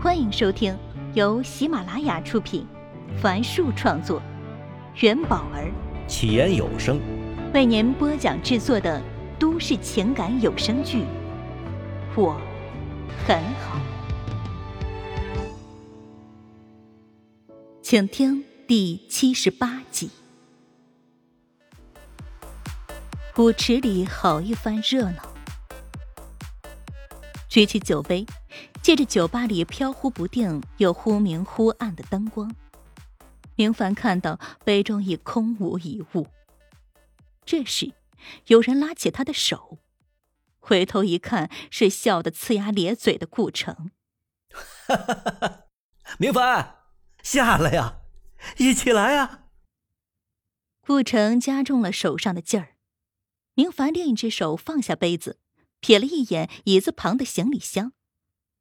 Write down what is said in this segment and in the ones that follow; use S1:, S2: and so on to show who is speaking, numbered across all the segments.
S1: 欢迎收听由喜马拉雅出品，凡树创作，元宝儿
S2: 起言有声
S1: 为您播讲制作的都市情感有声剧《我很好》，请听第七十八集。舞池里好一番热闹，举起酒杯。借着酒吧里飘忽不定又忽明忽暗的灯光，明凡看到杯中已空无一物。这时，有人拉起他的手，回头一看，是笑得呲牙咧嘴的顾城。
S2: 哈哈哈哈！明凡，下来呀，一起来呀！
S1: 顾城加重了手上的劲儿，明凡另一只手放下杯子，瞥了一眼椅子旁的行李箱。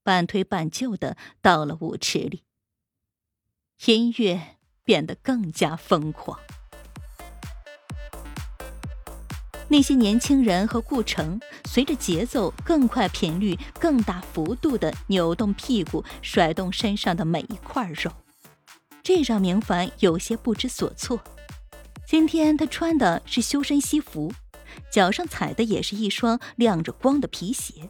S1: 半推半就的到了舞池里，音乐变得更加疯狂。那些年轻人和顾城随着节奏更快、频率更大幅度的扭动屁股，甩动身上的每一块肉，这让明凡有些不知所措。今天他穿的是修身西服，脚上踩的也是一双亮着光的皮鞋。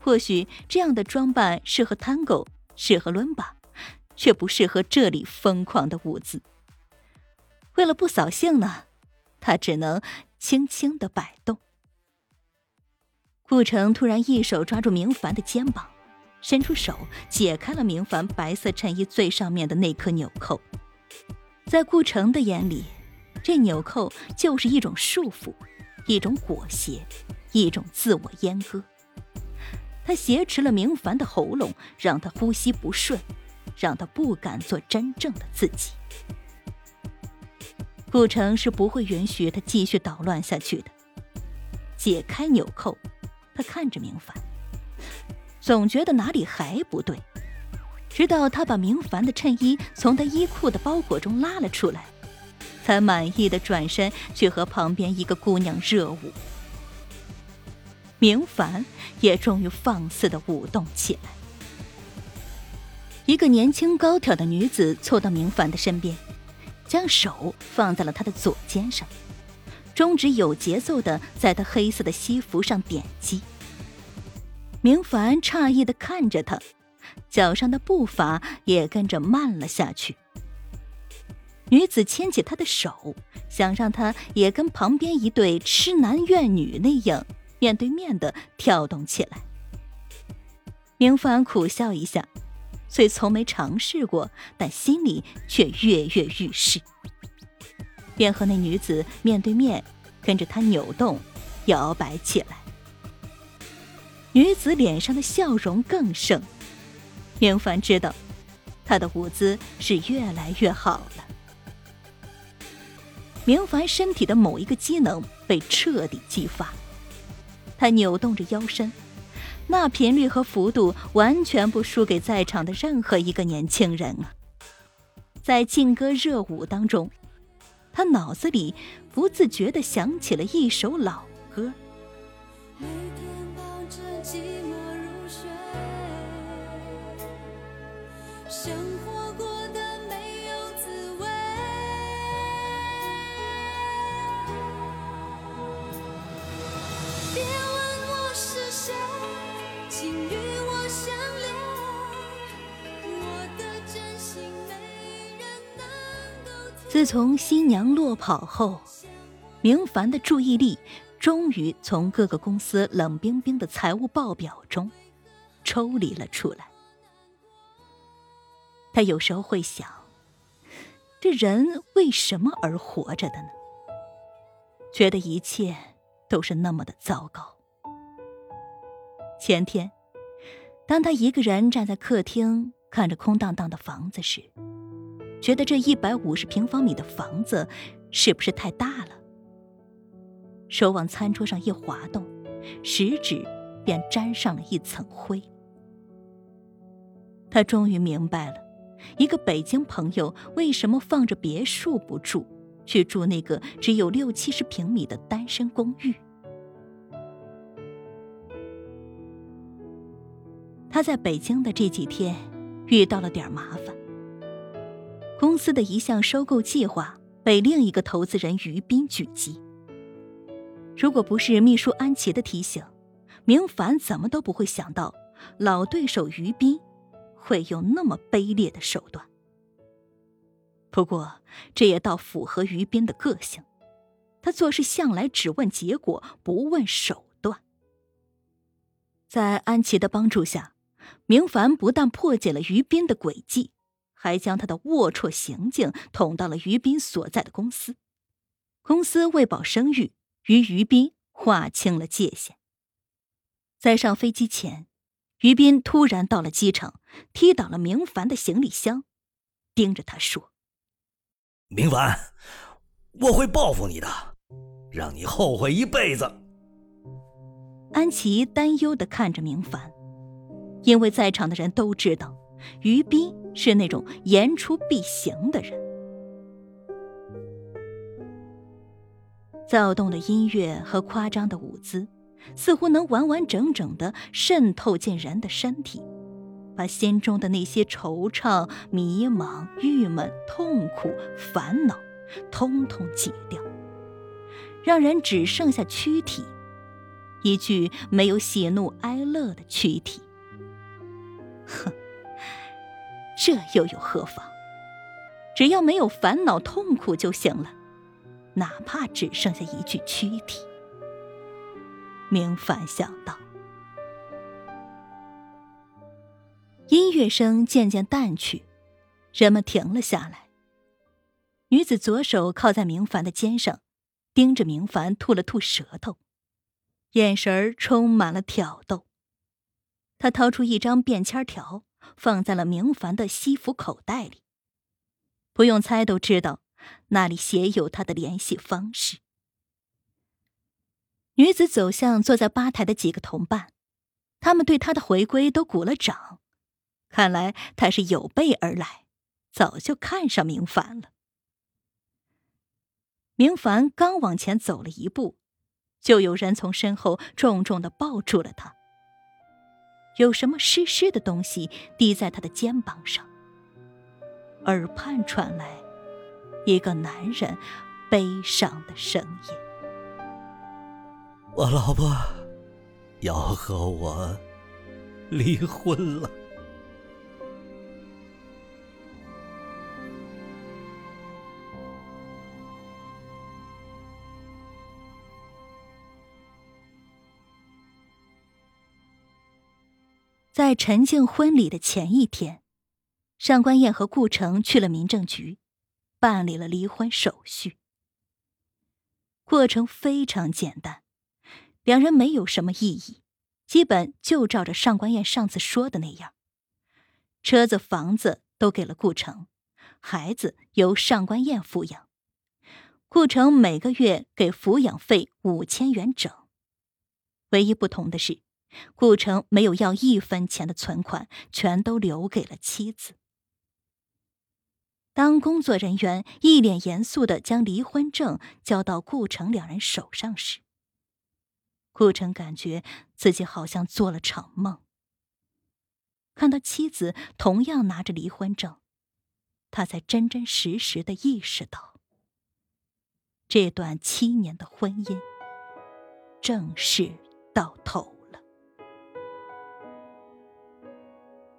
S1: 或许这样的装扮适合 Tango，适合伦巴，却不适合这里疯狂的舞姿。为了不扫兴呢，他只能轻轻的摆动。顾城突然一手抓住明凡的肩膀，伸出手解开了明凡白色衬衣最上面的那颗纽扣。在顾城的眼里，这纽扣就是一种束缚，一种裹挟，一种自我阉割。他挟持了明凡的喉咙，让他呼吸不顺，让他不敢做真正的自己。顾城是不会允许他继续捣乱下去的。解开纽扣，他看着明凡，总觉得哪里还不对。直到他把明凡的衬衣从他衣裤的包裹中拉了出来，才满意的转身去和旁边一个姑娘热舞。明凡也终于放肆的舞动起来。一个年轻高挑的女子凑到明凡的身边，将手放在了他的左肩上，中指有节奏的在他黑色的西服上点击。明凡诧异的看着他，脚上的步伐也跟着慢了下去。女子牵起他的手，想让他也跟旁边一对痴男怨女那样。面对面的跳动起来，明凡苦笑一下，虽从没尝试过，但心里却跃跃欲试，便和那女子面对面，跟着她扭动、摇摆起来。女子脸上的笑容更盛，明凡知道，她的舞姿是越来越好了。明凡身体的某一个机能被彻底激发。他扭动着腰身，那频率和幅度完全不输给在场的任何一个年轻人啊！在劲歌热舞当中，他脑子里不自觉地想起了一首老歌。每天抱着寂寞入睡自从新娘落跑后，明凡的注意力终于从各个公司冷冰冰的财务报表中抽离了出来。他有时候会想，这人为什么而活着的呢？觉得一切都是那么的糟糕。前天，当他一个人站在客厅看着空荡荡的房子时，觉得这一百五十平方米的房子是不是太大了？手往餐桌上一滑动，食指便沾上了一层灰。他终于明白了，一个北京朋友为什么放着别墅不住，去住那个只有六七十平米的单身公寓。他在北京的这几天遇到了点麻烦。公司的一项收购计划被另一个投资人于斌狙击。如果不是秘书安琪的提醒，明凡怎么都不会想到老对手于斌会用那么卑劣的手段。不过，这也倒符合于斌的个性，他做事向来只问结果，不问手段。在安琪的帮助下，明凡不但破解了于斌的诡计，还将他的龌龊行径捅到了于斌所在的公司。公司为保声誉，与于斌划清了界限。在上飞机前，于斌突然到了机场，踢倒了明凡的行李箱，盯着他说。
S2: 明凡，我会报复你的，让你后悔一辈子。
S1: 安琪担忧的看着明凡，因为在场的人都知道，于斌是那种言出必行的人。躁动的音乐和夸张的舞姿，似乎能完完整整的渗透进人的身体。把心中的那些惆怅、迷茫、郁闷、痛苦、烦恼，通通解掉，让人只剩下躯体，一具没有喜怒哀乐的躯体。哼，这又有何妨？只要没有烦恼痛苦就行了，哪怕只剩下一具躯体。明凡想到。音乐声渐渐淡去，人们停了下来。女子左手靠在明凡的肩上，盯着明凡吐了吐舌头，眼神充满了挑逗。她掏出一张便签条，放在了明凡的西服口袋里。不用猜都知道，那里写有他的联系方式。女子走向坐在吧台的几个同伴，他们对她的回归都鼓了掌。看来他是有备而来，早就看上明凡了。明凡刚往前走了一步，就有人从身后重重的抱住了他。有什么湿湿的东西滴在他的肩膀上，耳畔传来一个男人悲伤的声音：“
S2: 我老婆要和我离婚了。”
S1: 在陈静婚礼的前一天，上官燕和顾城去了民政局，办理了离婚手续。过程非常简单，两人没有什么异议，基本就照着上官燕上次说的那样，车子、房子都给了顾城，孩子由上官燕抚养，顾城每个月给抚养费五千元整。唯一不同的是。顾城没有要一分钱的存款，全都留给了妻子。当工作人员一脸严肃的将离婚证交到顾城两人手上时，顾城感觉自己好像做了场梦。看到妻子同样拿着离婚证，他才真真实实的意识到，这段七年的婚姻正式到头。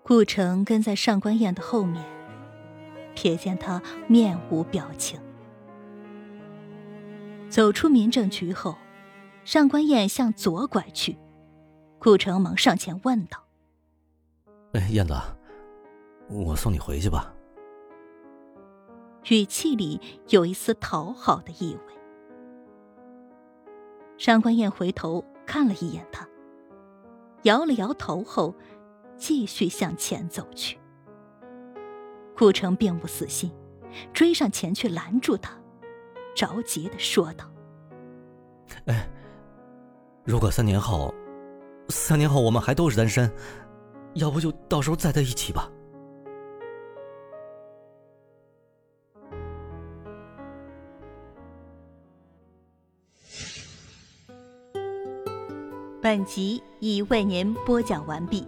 S1: 顾城跟在上官燕的后面，瞥见他面无表情。走出民政局后，上官燕向左拐去，顾城忙上前问道：“
S2: 哎，燕子，我送你回去吧。”
S1: 语气里有一丝讨好的意味。上官燕回头看了一眼他，摇了摇头后。继续向前走去，顾城并不死心，追上前去拦住他，着急的说道：“
S2: 哎，如果三年后，三年后我们还都是单身，要不就到时候再在一起吧。”
S1: 本集已为您播讲完毕。